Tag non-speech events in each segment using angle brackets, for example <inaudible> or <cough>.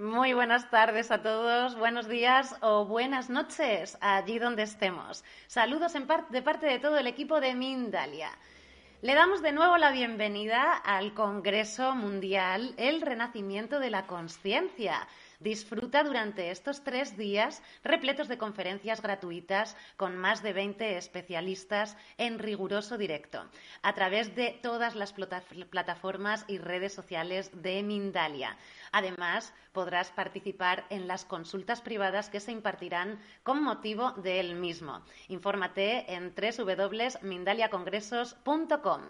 Muy buenas tardes a todos, buenos días o buenas noches allí donde estemos. Saludos de parte de todo el equipo de Mindalia. Le damos de nuevo la bienvenida al Congreso Mundial El Renacimiento de la Conciencia Disfruta durante estos tres días repletos de conferencias gratuitas con más de 20 especialistas en riguroso directo a través de todas las plataformas y redes sociales de Mindalia. Además, podrás participar en las consultas privadas que se impartirán con motivo del mismo. Infórmate en www.mindaliacongresos.com.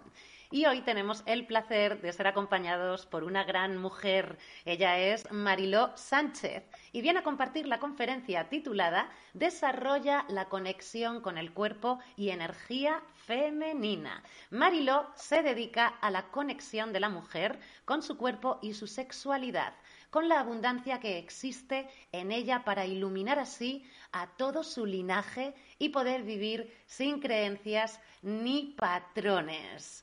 Y hoy tenemos el placer de ser acompañados por una gran mujer. Ella es Mariló Sánchez y viene a compartir la conferencia titulada Desarrolla la conexión con el cuerpo y energía femenina. Mariló se dedica a la conexión de la mujer con su cuerpo y su sexualidad con la abundancia que existe en ella para iluminar así a todo su linaje y poder vivir sin creencias ni patrones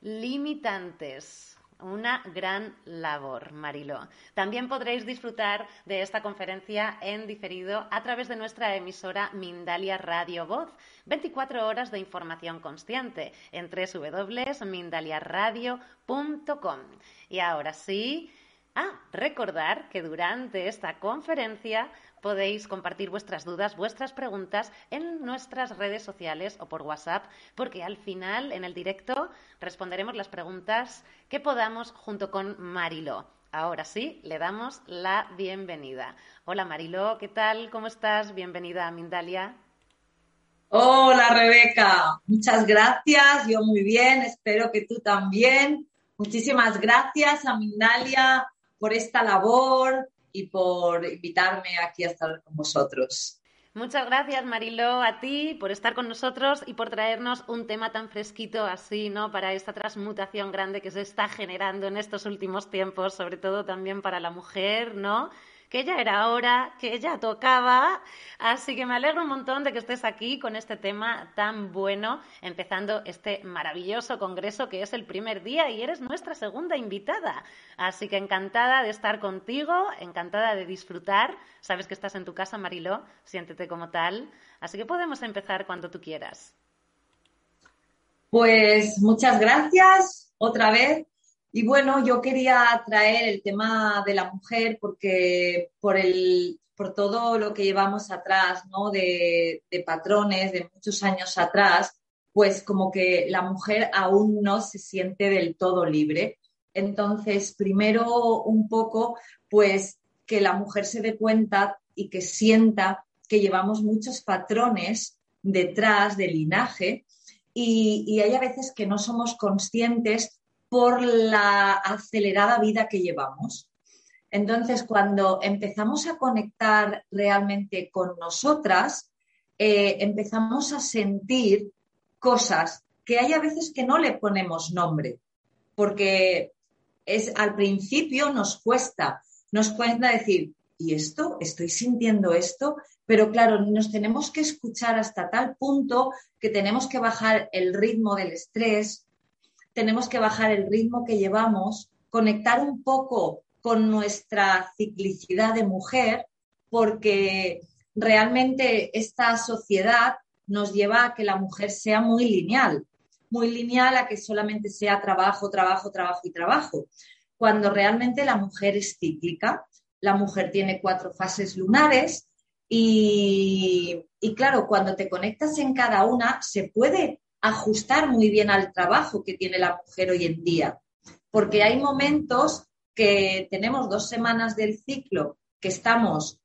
limitantes. Una gran labor, Marilo. También podréis disfrutar de esta conferencia en diferido a través de nuestra emisora Mindalia Radio Voz. 24 horas de información consciente en www.mindaliaradio.com. Y ahora sí, ah, recordar que durante esta conferencia podéis compartir vuestras dudas, vuestras preguntas en nuestras redes sociales o por WhatsApp, porque al final, en el directo, responderemos las preguntas que podamos junto con Mariló. Ahora sí, le damos la bienvenida. Hola Mariló, ¿qué tal? ¿Cómo estás? Bienvenida a Mindalia. Hola Rebeca, muchas gracias, yo muy bien, espero que tú también. Muchísimas gracias a Mindalia por esta labor, y por invitarme aquí a estar con vosotros. Muchas gracias, Marilo, a ti por estar con nosotros y por traernos un tema tan fresquito así, ¿no? Para esta transmutación grande que se está generando en estos últimos tiempos, sobre todo también para la mujer, ¿no? Que ya era hora, que ya tocaba. Así que me alegro un montón de que estés aquí con este tema tan bueno, empezando este maravilloso congreso que es el primer día y eres nuestra segunda invitada. Así que encantada de estar contigo, encantada de disfrutar. Sabes que estás en tu casa, Mariló, siéntete como tal. Así que podemos empezar cuando tú quieras. Pues muchas gracias otra vez y bueno, yo quería traer el tema de la mujer porque por, el, por todo lo que llevamos atrás, ¿no? De, patrones de muchos años atrás, pues como que la mujer aún no se siente del todo libre. Entonces, primero un poco, pues que la mujer se dé cuenta y que sienta que llevamos muchos patrones detrás del linaje y, y hay a veces que no somos conscientes por la acelerada vida que llevamos. Entonces, cuando empezamos a conectar realmente con nosotras, eh, empezamos a sentir cosas que hay a veces que no le ponemos nombre, porque es al principio nos cuesta, nos cuesta decir, ¿y esto? ¿Estoy sintiendo esto? Pero claro, nos tenemos que escuchar hasta tal punto que tenemos que bajar el ritmo del estrés, tenemos que bajar el ritmo que llevamos, conectar un poco con nuestra ciclicidad de mujer, porque realmente esta sociedad nos lleva a que la mujer sea muy lineal, muy lineal a que solamente sea trabajo, trabajo, trabajo y trabajo, cuando realmente la mujer es cíclica. La mujer tiene cuatro fases lunares y, claro, cuando te conectas en cada una, se puede ajustar muy bien al trabajo que tiene la mujer hoy en día. Porque hay momentos que tenemos dos semanas del ciclo que estamos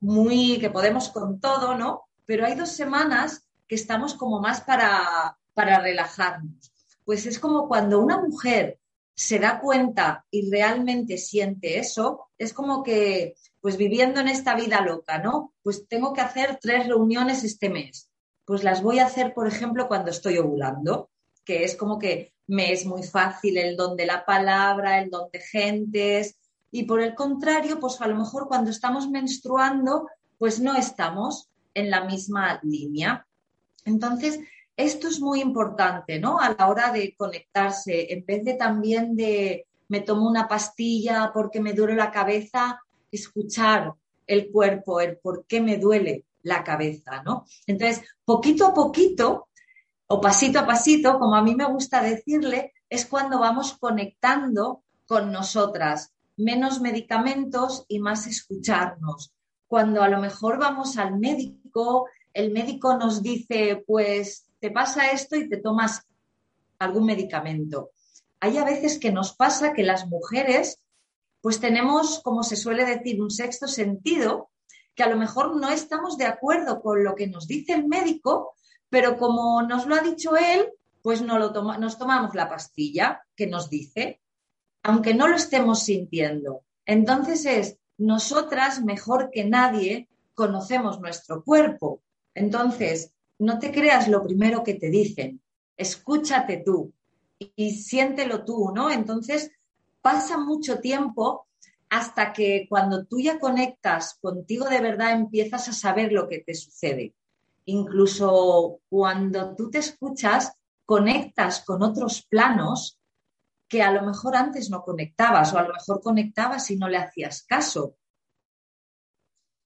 muy, que podemos con todo, ¿no? Pero hay dos semanas que estamos como más para, para relajarnos. Pues es como cuando una mujer se da cuenta y realmente siente eso, es como que, pues viviendo en esta vida loca, ¿no? Pues tengo que hacer tres reuniones este mes pues las voy a hacer, por ejemplo, cuando estoy ovulando, que es como que me es muy fácil el don de la palabra, el don de gentes, y por el contrario, pues a lo mejor cuando estamos menstruando, pues no estamos en la misma línea. Entonces, esto es muy importante, ¿no? A la hora de conectarse, en vez de también de me tomo una pastilla porque me duele la cabeza, escuchar el cuerpo, el por qué me duele la cabeza, ¿no? Entonces, poquito a poquito o pasito a pasito, como a mí me gusta decirle, es cuando vamos conectando con nosotras, menos medicamentos y más escucharnos. Cuando a lo mejor vamos al médico, el médico nos dice, pues te pasa esto y te tomas algún medicamento. Hay a veces que nos pasa que las mujeres, pues tenemos, como se suele decir, un sexto sentido, que a lo mejor no estamos de acuerdo con lo que nos dice el médico, pero como nos lo ha dicho él, pues no nos tomamos la pastilla que nos dice, aunque no lo estemos sintiendo. Entonces es, nosotras mejor que nadie conocemos nuestro cuerpo. Entonces, no te creas lo primero que te dicen, escúchate tú y, siéntelo tú, ¿no? Entonces, pasa mucho tiempo hasta que cuando tú ya conectas contigo de verdad empiezas a saber lo que te sucede. Incluso cuando tú te escuchas, conectas con otros planos que a lo mejor antes no conectabas o a lo mejor conectabas y no le hacías caso.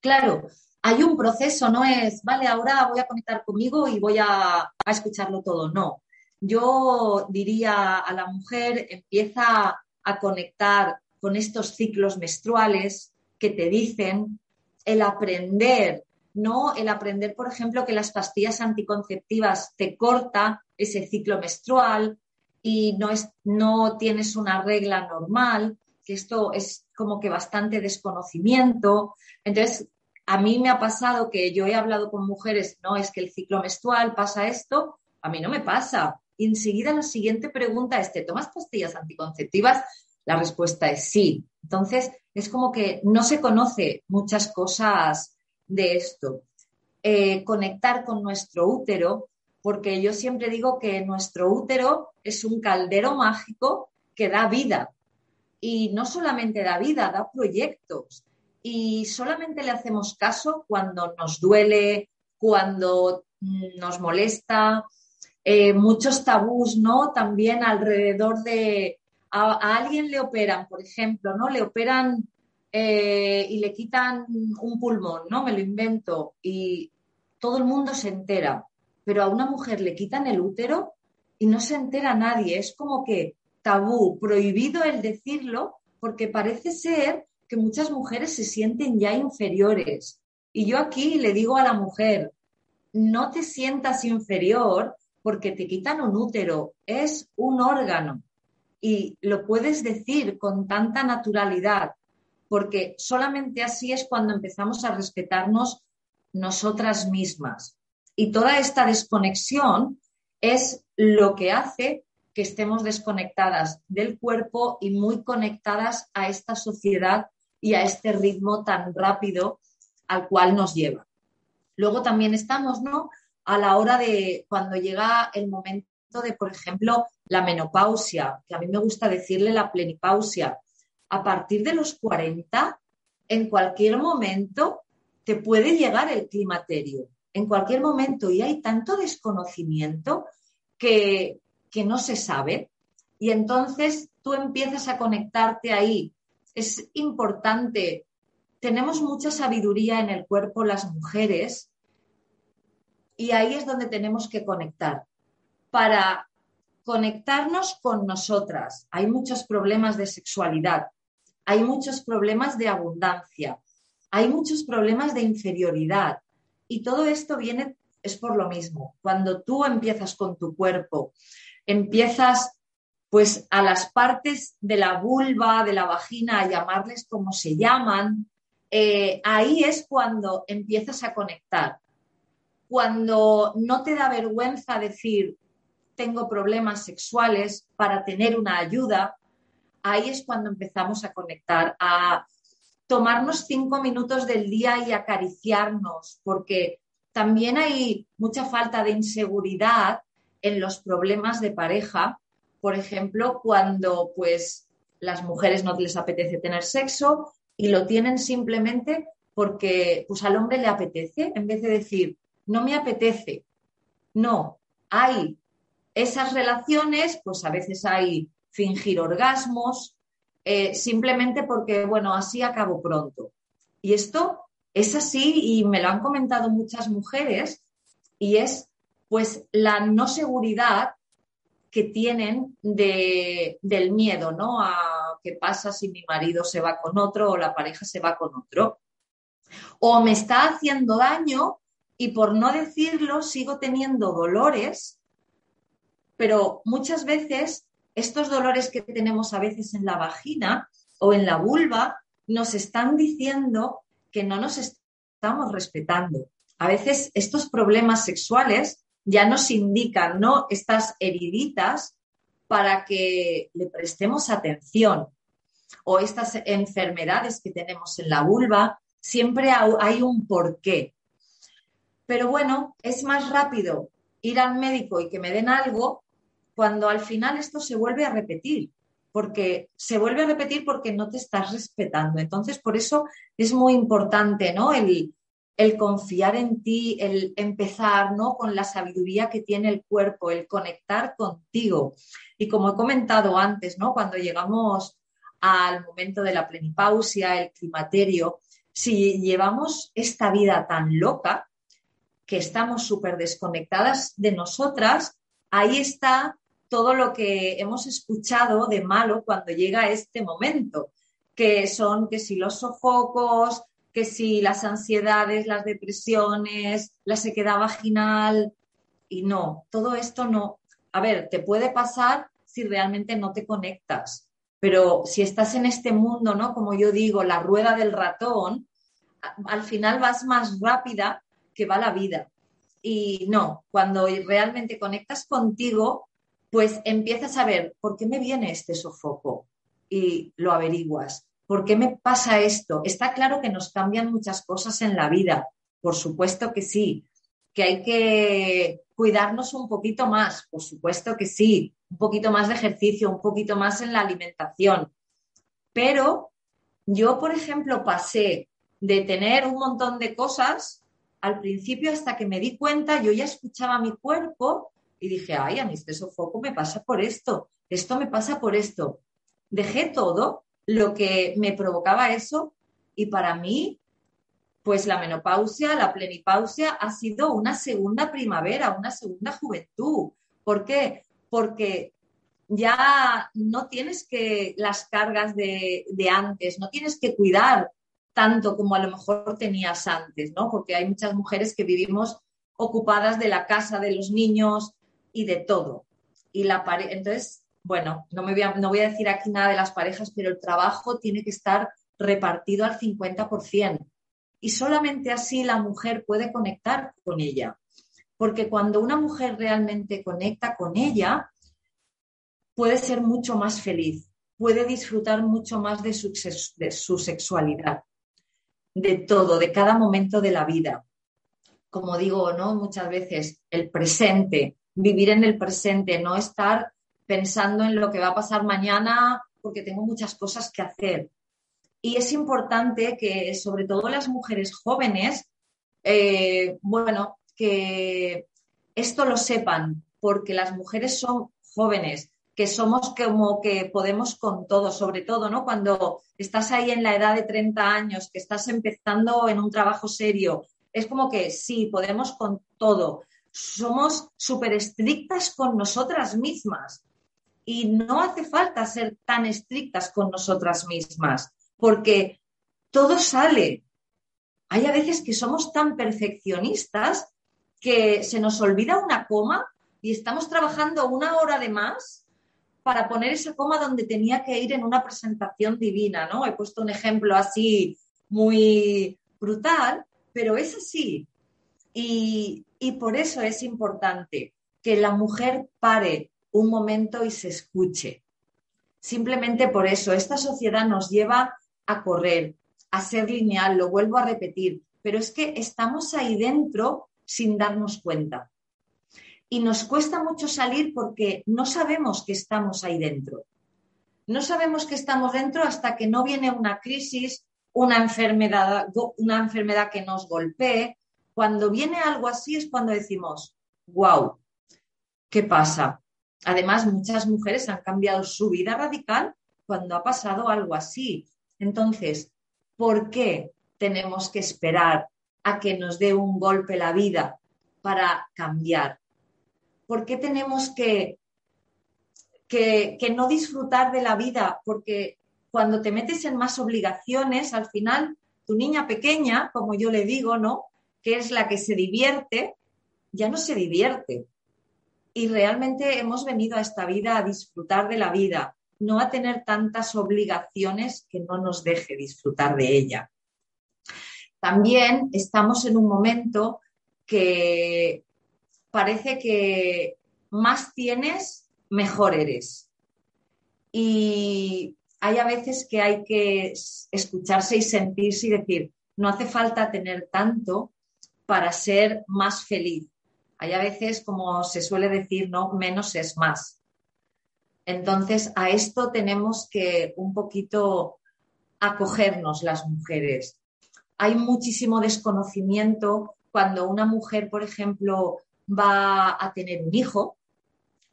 Claro, hay un proceso, no es, vale, ahora voy a conectar conmigo y voy a, a escucharlo todo, no. Yo diría a la mujer, empieza a conectar con estos ciclos menstruales que te dicen el aprender, ¿no? El aprender, por ejemplo, que las pastillas anticonceptivas te corta ese ciclo menstrual y no, es, no tienes una regla normal, que esto es como que bastante desconocimiento. Entonces, a mí me ha pasado que yo he hablado con mujeres, no, es que el ciclo menstrual pasa esto, a mí no me pasa. Y enseguida la siguiente pregunta es, ¿te tomas pastillas anticonceptivas? La respuesta es sí. Entonces, es como que no se conoce muchas cosas de esto. Eh, conectar con nuestro útero, porque yo siempre digo que nuestro útero es un caldero mágico que da vida. Y no solamente da vida, da proyectos. Y solamente le hacemos caso cuando nos duele, cuando nos molesta. Eh, muchos tabús, ¿no? También alrededor de a, alguien le operan, por ejemplo, ¿no? Le operan eh, y le quitan un pulmón, ¿no? Me lo invento y todo el mundo se entera, pero a una mujer le quitan el útero y no se entera nadie. Es como que tabú, prohibido el decirlo, porque parece ser que muchas mujeres se sienten ya inferiores. Y yo aquí le digo a la mujer, no te sientas inferior porque te quitan un útero, es un órgano y lo puedes decir con tanta naturalidad, porque solamente así es cuando empezamos a respetarnos nosotras mismas. Y toda esta desconexión es lo que hace que estemos desconectadas del cuerpo y muy conectadas a esta sociedad y a este ritmo tan rápido al cual nos lleva. Luego también estamos, ¿no? A la hora de cuando llega el momento de, por ejemplo, la menopausia, que a mí me gusta decirle la plenipausia. A partir de los 40, en cualquier momento te puede llegar el climaterio, en cualquier momento, y hay tanto desconocimiento que, que no se sabe. Y entonces tú empiezas a conectarte ahí. Es importante, tenemos mucha sabiduría en el cuerpo las mujeres y ahí es donde tenemos que conectar para conectarnos con nosotras. Hay muchos problemas de sexualidad, hay muchos problemas de abundancia, hay muchos problemas de inferioridad y todo esto viene es por lo mismo. Cuando tú empiezas con tu cuerpo, empiezas pues a las partes de la vulva, de la vagina, a llamarles como se llaman, eh, ahí es cuando empiezas a conectar. Cuando no te da vergüenza decir, tengo problemas sexuales para tener una ayuda, ahí es cuando empezamos a conectar, a tomarnos cinco minutos del día y acariciarnos, porque también hay mucha falta de inseguridad en los problemas de pareja, por ejemplo, cuando pues las mujeres no les apetece tener sexo y lo tienen simplemente porque pues al hombre le apetece, en vez de decir, no me apetece. No, hay esas relaciones, pues a veces hay fingir orgasmos, eh, simplemente porque, bueno, así acabo pronto. Y esto es así y me lo han comentado muchas mujeres y es pues la no seguridad que tienen de, del miedo, ¿no? A qué pasa si mi marido se va con otro o la pareja se va con otro. O me está haciendo daño y por no decirlo sigo teniendo dolores, pero muchas veces estos dolores que tenemos a veces en la vagina o en la vulva nos están diciendo que no nos estamos respetando. A veces estos problemas sexuales ya nos indican, ¿no? Estas heriditas para que le prestemos atención. O estas enfermedades que tenemos en la vulva, siempre hay un porqué. Pero bueno, es más rápido ir al médico y que me den algo cuando al final esto se vuelve a repetir, porque se vuelve a repetir porque no te estás respetando. Entonces, por eso es muy importante, ¿no? El, confiar en ti, el empezar ¿no? con la sabiduría que tiene el cuerpo, el conectar contigo. Y como he comentado antes, ¿no? cuando llegamos al momento de la plenipausia, el climaterio, si llevamos esta vida tan loca, que estamos súper desconectadas de nosotras, ahí está todo lo que hemos escuchado de malo cuando llega este momento, que son que si los sofocos, que si las ansiedades, las depresiones, la sequedad vaginal, y no, todo esto no. A ver, te puede pasar si realmente no te conectas, pero si estás en este mundo, ¿no? Como yo digo, la rueda del ratón, al final vas más rápida que va la vida. Y no, cuando realmente conectas contigo, pues empiezas a ver, ¿por qué me viene este sofoco? Y lo averiguas. ¿Por qué me pasa esto? Está claro que nos cambian muchas cosas en la vida, por supuesto que sí, que hay que cuidarnos un poquito más, por supuesto que sí, un poquito más de ejercicio, un poquito más en la alimentación. Pero yo, por ejemplo, pasé de tener un montón de cosas al principio hasta que me di cuenta, yo ya escuchaba mi cuerpo y dije, ay, a mí este sofoco me pasa por esto, esto me pasa por esto. Dejé todo lo que me provocaba eso y para mí, pues la menopausia, la plenipausia ha sido una segunda primavera, una segunda juventud. ¿Por qué? Porque ya no tienes que las cargas de, de antes, no tienes que cuidar tanto como a lo mejor tenías antes, ¿no? Porque hay muchas mujeres que vivimos ocupadas de la casa, de los niños y de todo. Y la entonces bueno, no, me voy a, no voy a decir aquí nada de las parejas, pero el trabajo tiene que estar repartido al 50%. Y solamente así la mujer puede conectar con ella. Porque cuando una mujer realmente conecta con ella, puede ser mucho más feliz, puede disfrutar mucho más de su, su sexualidad, de todo, de cada momento de la vida. Como digo, ¿no? Muchas veces el presente, vivir en el presente, no estar pensando en lo que va a pasar mañana porque tengo muchas cosas que hacer. Y es importante que sobre todo las mujeres jóvenes, eh, bueno, que esto lo sepan, porque las mujeres son jóvenes, que somos como que podemos con todo, sobre todo, ¿no? Cuando estás ahí en la edad de 30 años, que estás empezando en un trabajo serio, es como que sí, podemos con todo. Somos súper estrictas con nosotras mismas y no hace falta ser tan estrictas con nosotras mismas, porque todo sale. Hay a veces que somos tan perfeccionistas que se nos olvida una coma y estamos trabajando una hora de más para poner esa coma donde tenía que ir en una presentación divina, ¿no? He puesto un ejemplo así muy brutal, pero es así. Y, por eso es importante que la mujer pare un momento y se escuche. Simplemente por eso, esta sociedad nos lleva a correr, a ser lineal, lo vuelvo a repetir, pero es que estamos ahí dentro sin darnos cuenta. Y nos cuesta mucho salir porque no sabemos que estamos ahí dentro. No sabemos que estamos dentro hasta que no viene una crisis, una enfermedad, una enfermedad que nos golpee. Cuando viene algo así es cuando decimos, wow, ¿qué pasa? Además, muchas mujeres han cambiado su vida radical cuando ha pasado algo así. Entonces, ¿por qué? tenemos que esperar a que nos dé un golpe la vida para cambiar? ¿Por qué tenemos que, que, que no disfrutar de la vida? Porque cuando te metes en más obligaciones, al final tu niña pequeña, como yo le digo, ¿no? Que es la que se divierte, ya no se divierte. Y realmente hemos venido a esta vida a disfrutar de la vida, no a tener tantas obligaciones que no nos deje disfrutar de ella. También estamos en un momento que parece que más tienes, mejor eres. Y hay a veces que hay que escucharse y sentirse y decir, no hace falta tener tanto para ser más feliz. Hay a veces, como se suele decir, no, menos es más. Entonces, a esto tenemos que un poquito acogernos las mujeres. Hay muchísimo desconocimiento cuando una mujer, por ejemplo, va a tener un hijo,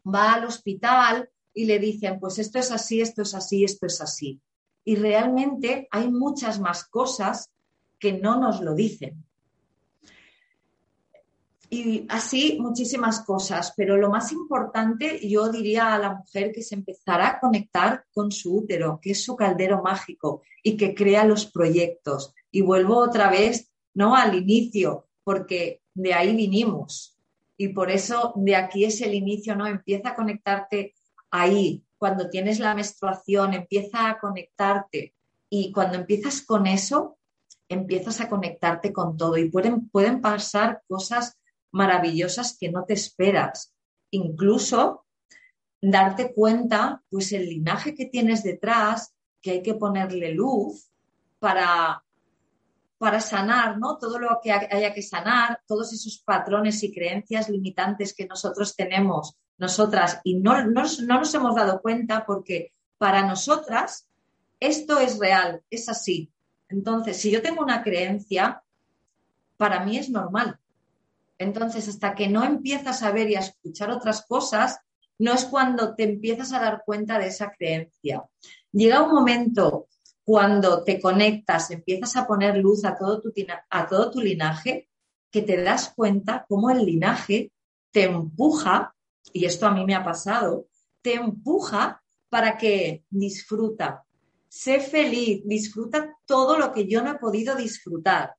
va al hospital y le dicen, pues esto es así, esto es así, esto es así. Y realmente hay muchas más cosas que no nos lo dicen. Y así muchísimas cosas, pero lo más importante yo diría a la mujer que se empezará a conectar con su útero, que es su caldero mágico y que crea los proyectos. Y vuelvo otra vez, ¿no? Al inicio, porque de ahí vinimos. Y por eso de aquí es el inicio, ¿no? Empieza a conectarte ahí, cuando tienes la menstruación, empieza a conectarte y cuando empiezas con eso, empiezas a conectarte con todo y pueden, pueden pasar cosas maravillosas que no te esperas. Incluso darte cuenta, pues el linaje que tienes detrás, que hay que ponerle luz para para sanar, ¿no? Todo lo que haya que sanar, todos esos patrones y creencias limitantes que nosotros tenemos, nosotras, y no, no, no nos hemos dado cuenta porque para nosotras esto es real, es así. Entonces, si yo tengo una creencia, para mí es normal. Entonces, hasta que no empiezas a ver y a escuchar otras cosas, no es cuando te empiezas a dar cuenta de esa creencia. Llega un momento cuando te conectas, empiezas a poner luz a todo tu, a todo tu linaje, que te das cuenta cómo el linaje te empuja, y esto a mí me ha pasado, te empuja para que disfruta, sé feliz, disfruta todo lo que yo no he podido disfrutar.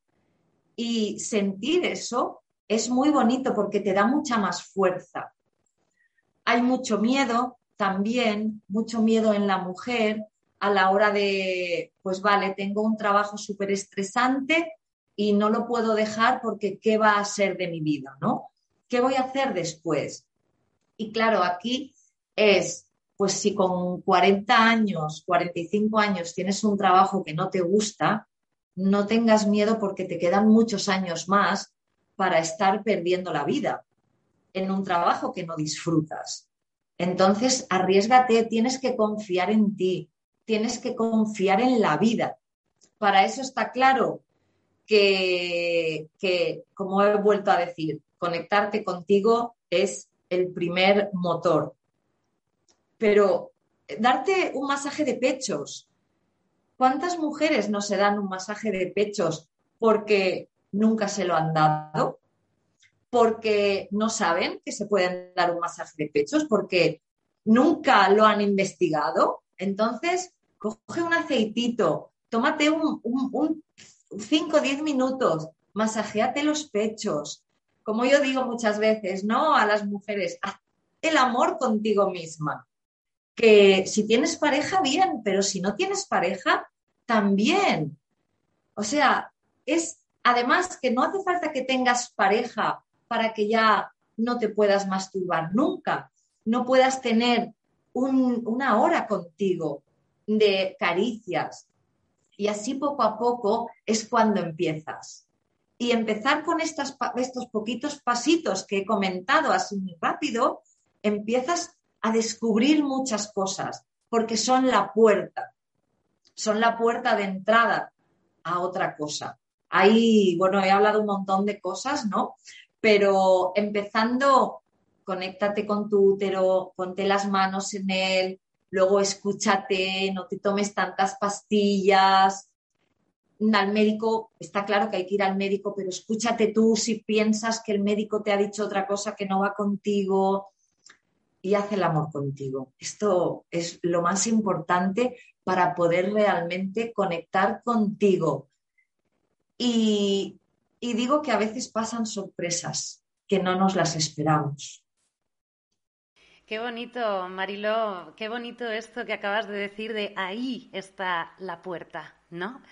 Y sentir eso es muy bonito porque te da mucha más fuerza. Hay mucho miedo también, mucho miedo en la mujer, a la hora de, pues vale, tengo un trabajo súper estresante y no lo puedo dejar porque ¿qué va a ser de mi vida? ¿No? ¿Qué voy a hacer después? Y claro, aquí es, pues si con 40 años, 45 años tienes un trabajo que no te gusta, no tengas miedo porque te quedan muchos años más para estar perdiendo la vida en un trabajo que no disfrutas. Entonces, arriesgate, tienes que confiar en ti, tienes que confiar en la vida. Para eso está claro que, como he vuelto a decir, conectarte contigo es el primer motor. Pero darte un masaje de pechos. ¿Cuántas mujeres no se dan un masaje de pechos porque nunca se lo han dado? Porque no saben que se pueden dar un masaje de pechos, porque nunca lo han investigado. Entonces, coge un aceitito, tómate un, 5 o 10 minutos, masajeate los pechos. Como yo digo muchas veces, ¿no? A las mujeres, haz el amor contigo misma. Que si tienes pareja, bien, pero si no tienes pareja, también. O sea, es además que no hace falta que tengas pareja para que ya no te puedas masturbar nunca, no puedas tener una hora contigo, de caricias. Y así poco a poco es cuando empiezas. Y empezar con estos poquitos pasitos que he comentado así muy rápido, empiezas a descubrir muchas cosas, porque son la puerta, son la puerta de entrada a otra cosa. Ahí, bueno, he hablado un montón de cosas, ¿no? Pero empezando, conéctate con tu útero, ponte las manos en él, luego escúchate, no te tomes tantas pastillas, al médico, está claro que hay que ir al médico, pero escúchate tú si piensas que el médico te ha dicho otra cosa que no va contigo y haz el amor contigo. Esto es lo más importante para poder realmente conectar contigo. Y, y digo que a veces pasan sorpresas que no nos las esperamos. Qué bonito, Mariló, qué bonito esto que acabas de decir de ahí está la puerta, ¿no?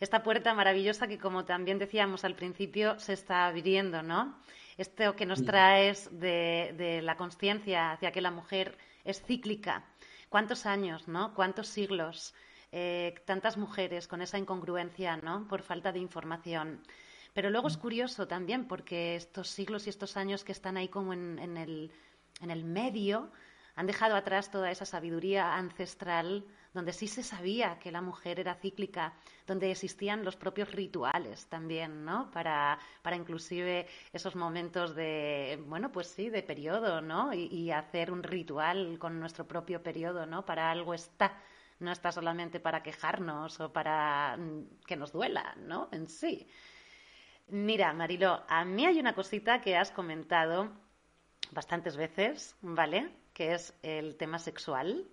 Esta puerta maravillosa que, como también decíamos al principio, se está abriendo, ¿no? Esto que nos traes de, la conciencia hacia que la mujer es cíclica. ¿Cuántos años, ¿no? ¿Cuántos siglos? Eh, tantas mujeres con esa incongruencia, ¿no? Por falta de información. Pero luego es curioso también porque estos siglos y estos años que están ahí como en el en el medio han dejado atrás toda esa sabiduría ancestral donde sí se sabía que la mujer era cíclica, donde existían los propios rituales también, ¿no? Para, para inclusive esos momentos de, bueno, pues sí, de periodo, ¿no? Y, y, hacer un ritual con nuestro propio periodo, ¿no? Para algo está, no está solamente para quejarnos o para mm, que nos duela, ¿no? En sí. Mira, Marilo, a mí hay una cosita que has comentado bastantes veces, ¿vale? Que es el tema sexual.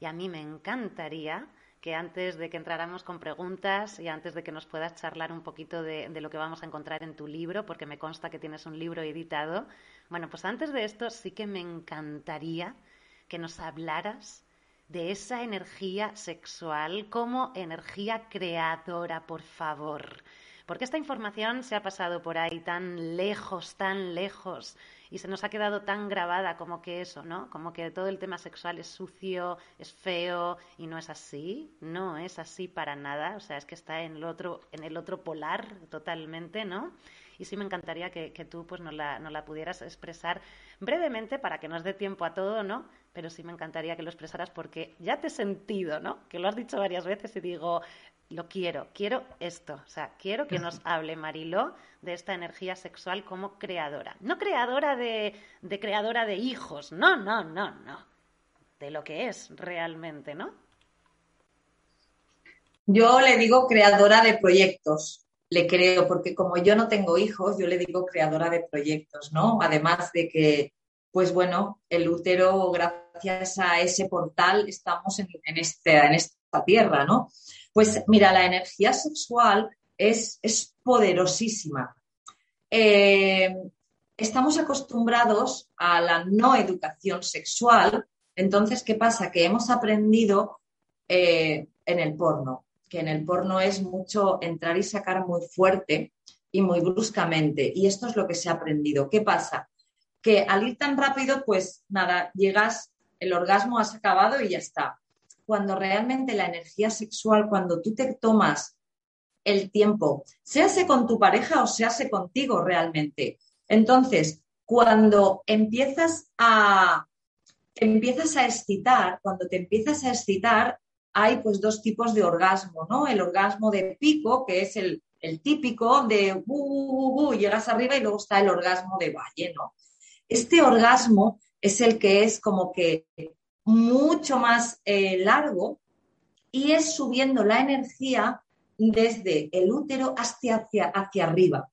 Y a mí me encantaría que antes de que entráramos con preguntas y antes de que nos puedas charlar un poquito de, lo que vamos a encontrar en tu libro, porque me consta que tienes un libro editado, bueno, pues antes de esto sí que me encantaría que nos hablaras de esa energía sexual como energía creadora, por favor. Porque esta información se ha pasado por ahí tan lejos, tan lejos y se nos ha quedado tan grabada como que eso, ¿no? Como que todo el tema sexual es sucio, es feo y no es así, no es así para nada, o sea, es que está en el otro, en el otro polar totalmente, ¿no? Y sí me encantaría que, tú pues la, nos la pudieras expresar brevemente para que nos dé tiempo a todo, ¿no? Pero sí me encantaría que lo expresaras porque ya te he sentido, ¿no? Que lo has dicho varias veces y digo, lo quiero, quiero esto, o sea, quiero que nos <laughs> hable Mariló de esta energía sexual como creadora. No creadora de, de creadora de hijos, no, no, no, no, de lo que es realmente, ¿no? Yo le digo creadora de proyectos, le creo, porque como yo no tengo hijos, yo le digo creadora de proyectos, ¿no? Además de que, pues bueno, el útero, gracias a ese portal, estamos en, este, esta tierra, ¿no? Pues mira, la energía sexual es, poderosísima. Eh, estamos acostumbrados a la no educación sexual, entonces, ¿qué pasa? Que hemos aprendido eh, en el porno, que en el porno es mucho entrar y sacar muy fuerte y muy bruscamente. Y esto es lo que se ha aprendido. ¿Qué pasa? Que al ir tan rápido, pues nada, llegas, el orgasmo has acabado y ya está cuando realmente la energía sexual, cuando tú te tomas el tiempo, séase con tu pareja o séase contigo realmente. Entonces, cuando empiezas a, empiezas a excitar, cuando te empiezas a excitar, hay pues dos tipos de orgasmo, ¿no? El orgasmo de pico, que es el, típico de uh, llegas arriba y luego está el orgasmo de valle, ¿no? Este orgasmo es el que es como que mucho más eh, largo y es subiendo la energía desde el útero hacia, hacia, hacia arriba.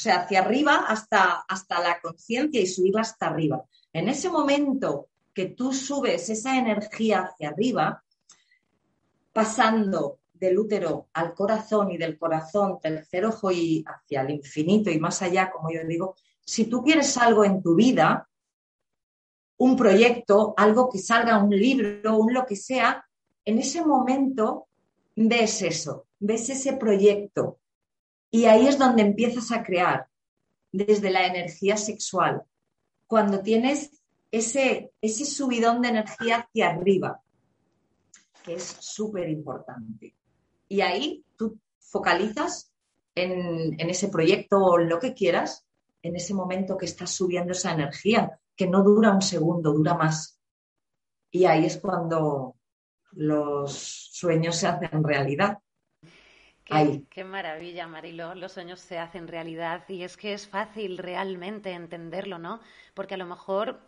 O sea, hacia arriba hasta, hasta la conciencia y subir hasta arriba. En ese momento que tú subes esa energía hacia arriba, pasando del útero al corazón y del corazón, tercer ojo y hacia el infinito y más allá, como yo digo, si tú quieres algo en tu vida, un proyecto, algo que salga, un libro, un lo que sea, en ese momento ves eso, ves ese proyecto. Y ahí es donde empiezas a crear, desde la energía sexual, cuando tienes ese, ese subidón de energía hacia arriba, que es súper importante. Y ahí tú focalizas en, en ese proyecto o lo que quieras, en ese momento que estás subiendo esa energía, que no dura un segundo, dura más. Y ahí es cuando los sueños se hacen realidad. Qué, qué, maravilla, Marilo. Los sueños se hacen realidad y es que es fácil realmente entenderlo, ¿no? Porque a lo mejor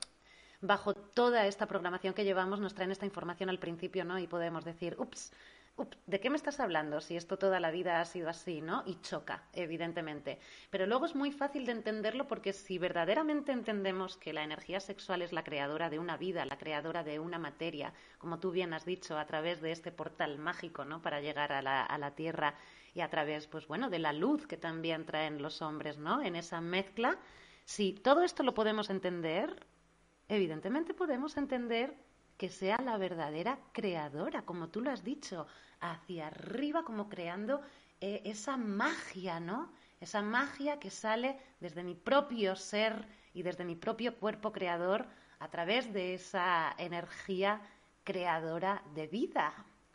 bajo toda esta programación que llevamos nos traen esta información al principio, ¿no? Y podemos decir, ups, ¿de qué me estás hablando si esto toda la vida ha sido así, ¿no? Y choca, evidentemente. Pero luego es muy fácil de entenderlo porque si verdaderamente entendemos que la energía sexual es la creadora de una vida, la creadora de una materia, como tú bien has dicho, a través de este portal mágico, ¿no? Para llegar a la, a la Tierra y a través, pues bueno, de la luz que también traen los hombres, ¿no? En esa mezcla. Si todo esto lo podemos entender, evidentemente podemos entender que sea la verdadera creadora, como tú lo has dicho, hacia arriba, como creando eh, esa magia, ¿no? Esa magia que sale desde mi propio ser y desde mi propio cuerpo creador a través de esa energía creadora de vida.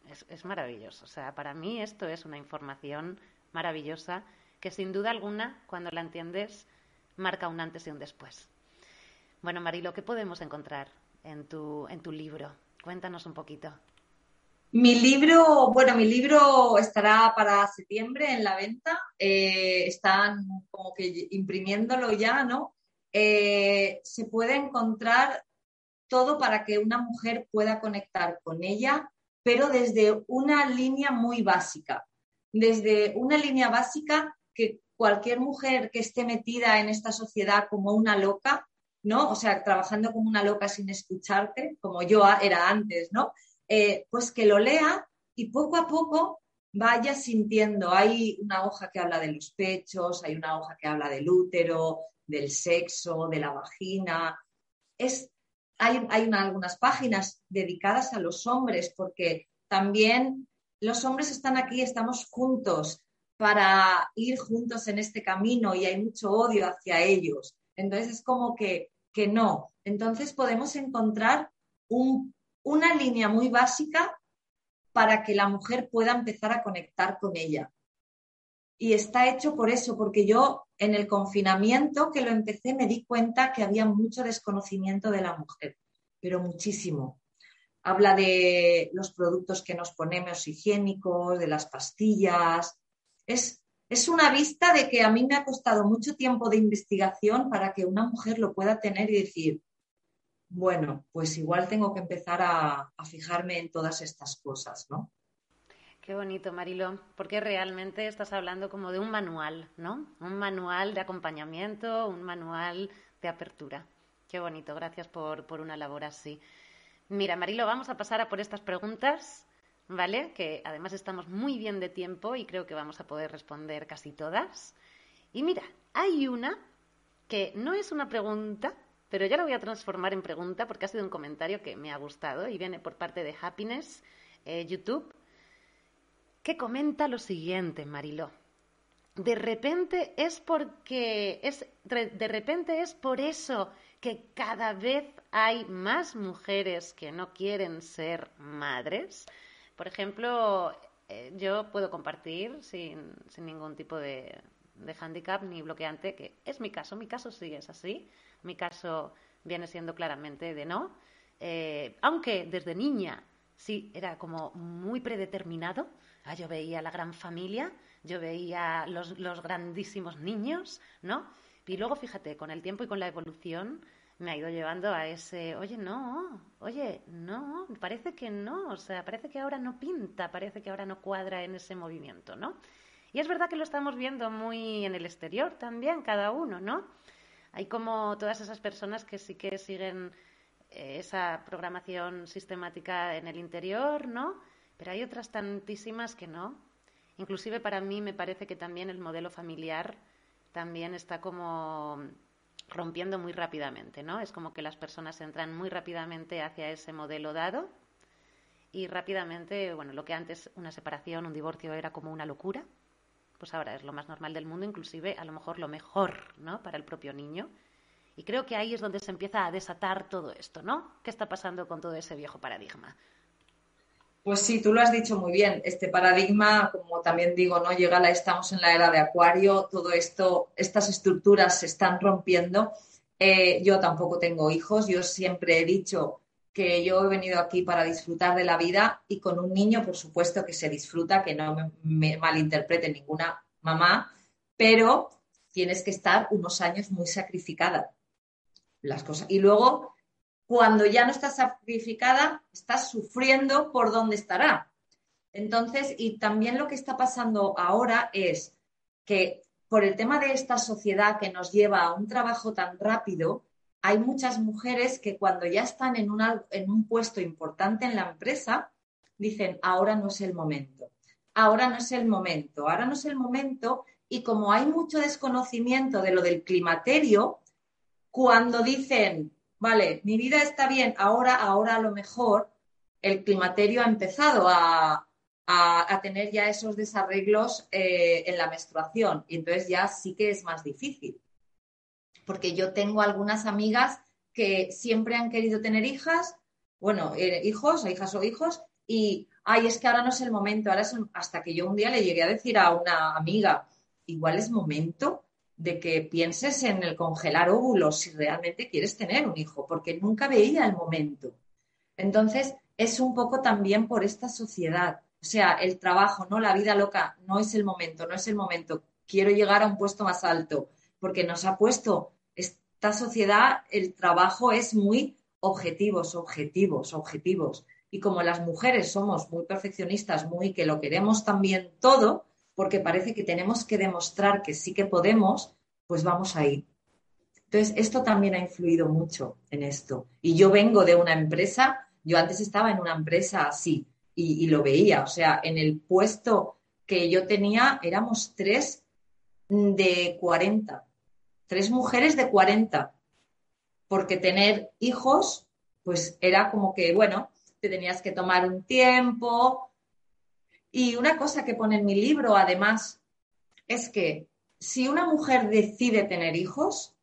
Es, es maravilloso. O sea, para mí esto es una información maravillosa que sin duda alguna, cuando la entiendes, marca un antes y un después. Bueno, Marilo, ¿qué podemos encontrar en tu, en tu libro? Cuéntanos un poquito. Mi libro, bueno, mi libro estará para septiembre en la venta. Eh, están como que imprimiéndolo ya, ¿no? Eh, se puede encontrar todo para que una mujer pueda conectar con ella, pero desde una línea muy básica. Desde una línea básica que cualquier mujer que esté metida en esta sociedad como una loca ¿no? O sea, trabajando como una loca sin escucharte, como yo era antes, ¿no? Eh, pues que lo lea y poco a poco vaya sintiendo. Hay una hoja que habla de los pechos, hay una hoja que habla del útero, del sexo, de la vagina. Es, hay, hay algunas páginas dedicadas a los hombres porque también los hombres están aquí, estamos juntos para ir juntos en este camino y hay mucho odio hacia ellos. Entonces es como que que no. Entonces podemos encontrar una línea muy básica para que la mujer pueda empezar a conectar con ella. Y está hecho por eso, porque yo en el confinamiento que lo empecé me di cuenta que había mucho desconocimiento de la mujer, pero muchísimo. Habla de los productos que nos ponemos higiénicos, de las pastillas. Es es una vista de que a mí me ha costado mucho tiempo de investigación para que una mujer lo pueda tener y decir, bueno, pues igual tengo que empezar a, fijarme en todas estas cosas, ¿no? Qué bonito, Marilo, porque realmente estás hablando como de un manual, ¿no? Un manual de acompañamiento, un manual de apertura. Qué bonito, gracias por, por una labor así. Mira, Marilo, vamos a pasar a por estas preguntas ¿vale? Que además estamos muy bien de tiempo y creo que vamos a poder responder casi todas. Y mira, hay una que no es una pregunta, pero ya la voy a transformar en pregunta porque ha sido un comentario que me ha gustado y viene por parte de Happiness eh, YouTube, que comenta lo siguiente, Mariló. De repente es porque es de repente es por eso que cada vez hay más mujeres que no quieren ser madres. Por ejemplo, eh, yo puedo compartir sin, ningún tipo de, de handicap ni bloqueante, que es mi caso. Mi caso sí es así. Mi caso viene siendo claramente de no. Eh, aunque desde niña sí era como muy predeterminado. Ah, yo veía la gran familia, yo veía los, los grandísimos niños, ¿no? Y luego, fíjate, con el tiempo y con la evolución, me ha ido llevando a ese, oye, no, oye, no, parece que no, o sea, parece que ahora no pinta, parece que ahora no cuadra en ese movimiento, ¿no? Y es verdad que lo estamos viendo muy en el exterior también, cada uno, ¿no? Hay como todas esas personas que sí que siguen eh, esa programación sistemática en el interior, ¿no? Pero hay otras tantísimas que no. Inclusive para mí me parece que también el modelo familiar también está como rompiendo muy rápidamente, ¿no? Es como que las personas entran muy rápidamente hacia ese modelo dado y rápidamente, bueno, lo que antes una separación, un divorcio era como una locura, pues ahora es lo más normal del mundo, inclusive a lo mejor lo mejor, ¿no? Para el propio niño. Y creo que ahí es donde se empieza a desatar todo esto, ¿no? ¿Qué está pasando con todo ese viejo paradigma? Pues sí, tú lo has dicho muy bien. Este paradigma, como también digo, no llega la, estamos en la era de Acuario, todo esto, estas estructuras se están rompiendo. Eh, yo tampoco tengo hijos, yo siempre he dicho que yo he venido aquí para disfrutar de la vida y con un niño, por supuesto, que se disfruta, que no me, malinterprete ninguna mamá, pero tienes que estar unos años muy sacrificada. Las cosas. Y luego cuando ya no estás sacrificada, estás sufriendo por dónde estará. Entonces, y también lo que está pasando ahora es que por el tema de esta sociedad que nos lleva a un trabajo tan rápido, hay muchas mujeres que cuando ya están en, en un puesto importante en la empresa, dicen, ahora no es el momento, ahora no es el momento, ahora no es el momento. Y como hay mucho desconocimiento de lo del climaterio, cuando dicen, vale, mi vida está bien, ahora, ahora a lo mejor el climaterio ha empezado a, tener ya esos desarreglos eh, en la menstruación y entonces ya sí que es más difícil. Porque yo tengo algunas amigas que siempre han querido tener hijas, bueno, eh, hijos, hijas o hijos, y, ay, es que ahora no es el momento, ahora es hasta que yo un día le llegué a decir a una amiga, igual es momento de que pienses en el congelar óvulos si realmente quieres tener un hijo, porque nunca veía el momento. Entonces, es un poco también por esta sociedad. O sea, el trabajo, ¿no? La vida loca, no es el momento, no es el momento. Quiero llegar a un puesto más alto, porque nos ha puesto esta sociedad, el trabajo es muy objetivos, objetivos, objetivos. Y como las mujeres somos muy perfeccionistas, muy que lo queremos también todo, porque parece que tenemos que demostrar que sí que podemos, pues vamos ahí. Entonces, esto también ha influido mucho en esto. Y yo vengo de una empresa, yo antes estaba en una empresa así y, lo veía, o sea, en el puesto que yo tenía éramos tres de 40, tres mujeres de 40, porque tener hijos, pues era como que, bueno, te tenías que tomar un tiempo, y una cosa que pone en mi libro, además, es que si una mujer decide tener hijos,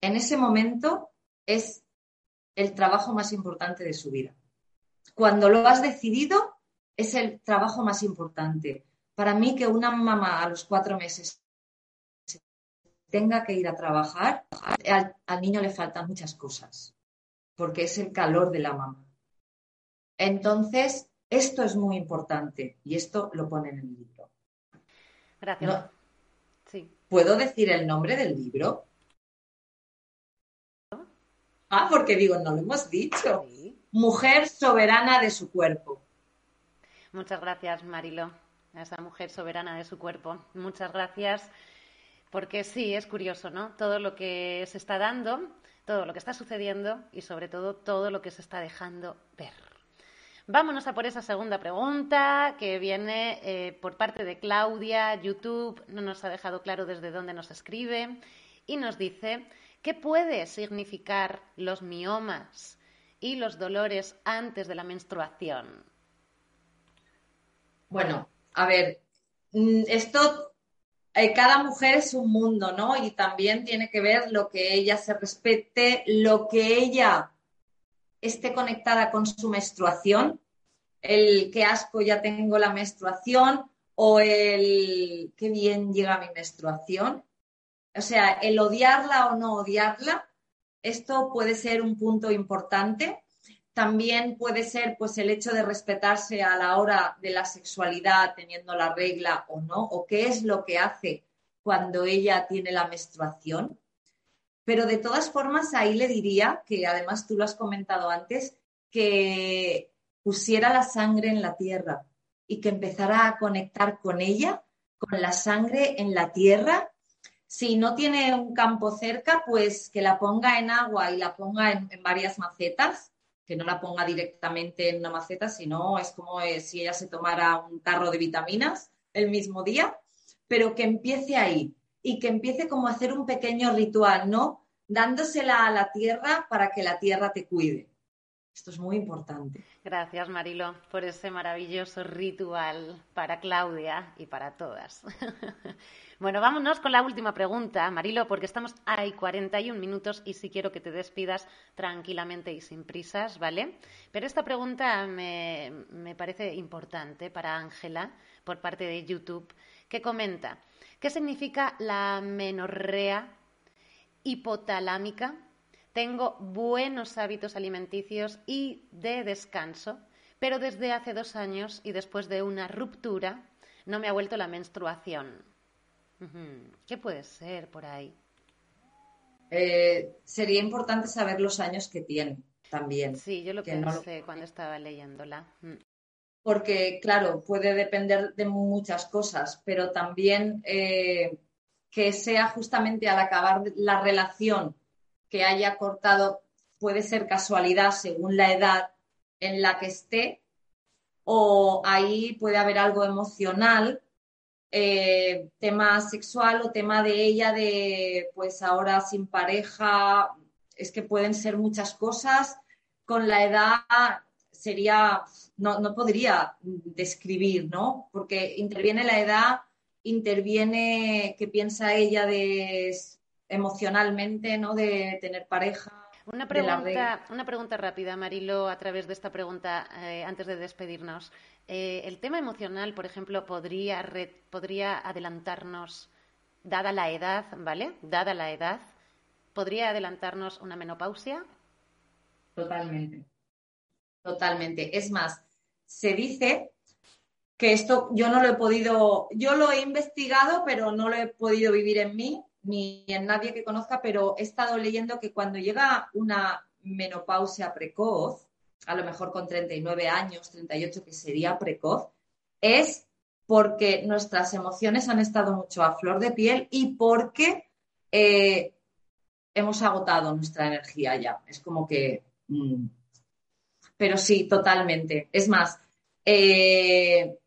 en ese momento es el trabajo más importante de su vida. Cuando lo has decidido, es el trabajo más importante. Para mí, que una mamá a los cuatro meses tenga que ir a trabajar, al, niño le faltan muchas cosas, porque es el calor de la mamá. Entonces, esto es muy importante y esto lo pone en el libro. Gracias. ¿Puedo decir el nombre del libro? Ah, porque digo, no lo hemos dicho. Mujer soberana de su cuerpo. Muchas gracias, Marilo, a esa mujer soberana de su cuerpo. Muchas gracias, porque sí, es curioso, ¿no? Todo lo que se está dando, todo lo que está sucediendo y sobre todo todo lo que se está dejando ver. Vámonos a por esa segunda pregunta que viene eh, por parte de Claudia. YouTube no nos ha dejado claro desde dónde nos escribe y nos dice qué puede significar los miomas y los dolores antes de la menstruación. Bueno, a ver, mm, esto eh, cada mujer es un mundo, ¿no? Y también tiene que ver lo que ella se respete, lo que ella esté conectada con su menstruación, el qué asco ya tengo la menstruación o el qué bien llega mi menstruación. O sea, el odiarla o no odiarla, esto puede ser un punto importante. También puede ser pues el hecho de respetarse a la hora de la sexualidad teniendo la regla o no, o qué es lo que hace cuando ella tiene la menstruación. Pero de todas formas, ahí le diría, que además tú lo has comentado antes, que pusiera la sangre en la tierra y que empezara a conectar con ella, con la sangre en la tierra. Si no tiene un campo cerca, pues que la ponga en agua y la ponga en, varias macetas, que no la ponga directamente en una maceta, sino es como eh, si ella se tomara un tarro de vitaminas el mismo día, pero que empiece ahí, y que empiece como a hacer un pequeño ritual, ¿no? Dándosela a la tierra para que la tierra te cuide. Esto es muy importante. Gracias, Marilo, por ese maravilloso ritual para Claudia y para todas. <laughs> bueno, vámonos con la última pregunta, Marilo, porque estamos ahí 41 minutos y sí quiero que te despidas tranquilamente y sin prisas, ¿vale? Pero esta pregunta me, me parece importante para Ángela por parte de YouTube, que comenta. ¿Qué significa la menorrea hipotalámica? Tengo buenos hábitos alimenticios y de descanso, pero desde hace dos años y después de una ruptura no me ha vuelto la menstruación. ¿Qué puede ser por ahí? Eh, sería importante saber los años que tiene también. Sí, yo lo pensé cuando estaba leyéndola. Porque claro, puede depender de muchas cosas, pero también eh, que sea justamente al acabar la relación que haya cortado, puede ser casualidad según la edad en la que esté, o ahí puede haber algo emocional, eh, tema sexual o tema de ella de pues ahora sin pareja, es que pueden ser muchas cosas. Con la edad sería, no, no podría describir, ¿no? Porque interviene la edad, interviene qué piensa ella de emocionalmente, ¿no? De tener pareja. Una pregunta, una pregunta rápida, Marilo, a través de esta pregunta, eh, antes de despedirnos. Eh, el tema emocional, por ejemplo, podría, podría adelantarnos, dada la edad, ¿vale? Dada la edad, ¿podría adelantarnos una menopausia? Totalmente. Totalmente. Es más, se dice que esto yo no lo he podido, yo lo he investigado, pero no lo he podido vivir en mí ni en nadie que conozca, pero he estado leyendo que cuando llega una menopausia precoz, a lo mejor con 39 años, 38, que sería precoz, es porque nuestras emociones han estado mucho a flor de piel y porque eh, hemos agotado nuestra energía ya. Es como que... Mm, pero sí, totalmente. Es más, eh,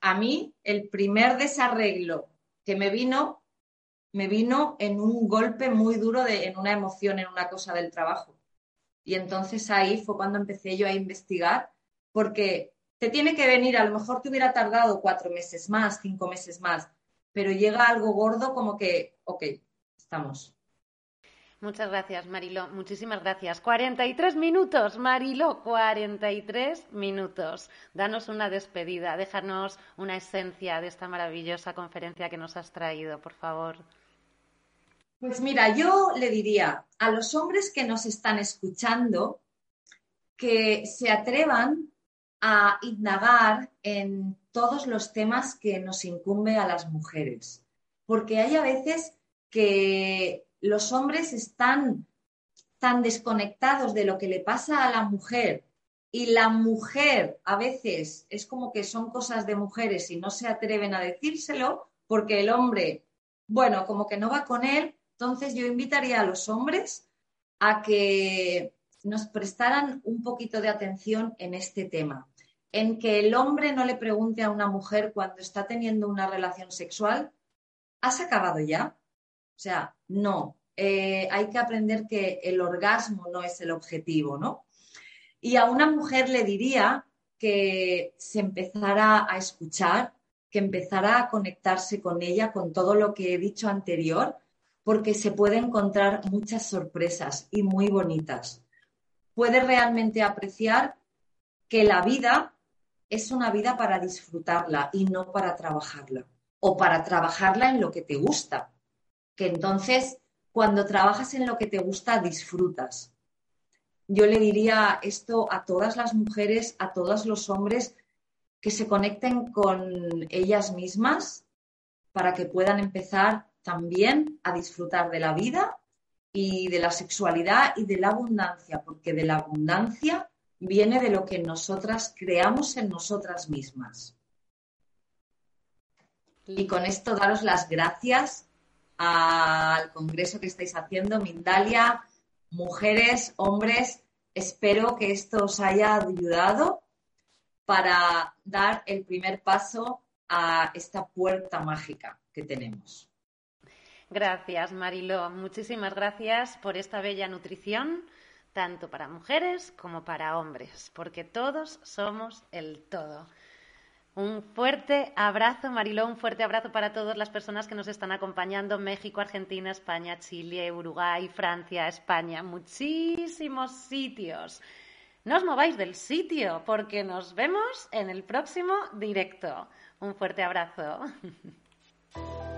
a mí el primer desarreglo que me vino, me vino en un golpe muy duro de, en una emoción, en una cosa del trabajo. Y entonces ahí fue cuando empecé yo a investigar, porque te tiene que venir, a lo mejor te hubiera tardado cuatro meses más, cinco meses más, pero llega algo gordo como que, ok, estamos. Muchas gracias, Marilo. Muchísimas gracias. 43 minutos, Marilo, 43 minutos. Danos una despedida, déjanos una esencia de esta maravillosa conferencia que nos has traído, por favor. Pues mira, yo le diría a los hombres que nos están escuchando que se atrevan a indagar en todos los temas que nos incumbe a las mujeres, porque hay a veces que los hombres están tan desconectados de lo que le pasa a la mujer y la mujer a veces es como que son cosas de mujeres y no se atreven a decírselo porque el hombre, bueno, como que no va con él. Entonces yo invitaría a los hombres a que nos prestaran un poquito de atención en este tema, en que el hombre no le pregunte a una mujer cuando está teniendo una relación sexual, ¿has acabado ya? Sea, no. Eh, hay que aprender que el orgasmo no es el objetivo, ¿no? Y a una mujer le diría que se empezara a escuchar, que empezara a conectarse con ella, con todo lo que he dicho anterior, porque se puede encontrar muchas sorpresas y muy bonitas. Puede realmente apreciar que la vida es una vida para disfrutarla y no para trabajarla, o para trabajarla en lo que te gusta que entonces cuando trabajas en lo que te gusta disfrutas. Yo le diría esto a todas las mujeres, a todos los hombres, que se conecten con ellas mismas para que puedan empezar también a disfrutar de la vida y de la sexualidad y de la abundancia, porque de la abundancia viene de lo que nosotras creamos en nosotras mismas. Y con esto daros las gracias al congreso que estáis haciendo, Mindalia, mujeres, hombres. Espero que esto os haya ayudado para dar el primer paso a esta puerta mágica que tenemos. Gracias, Marilo. Muchísimas gracias por esta bella nutrición, tanto para mujeres como para hombres, porque todos somos el todo. Un fuerte abrazo, Mariló, un fuerte abrazo para todas las personas que nos están acompañando. México, Argentina, España, Chile, Uruguay, Francia, España, muchísimos sitios. No os mováis del sitio porque nos vemos en el próximo directo. Un fuerte abrazo. <laughs>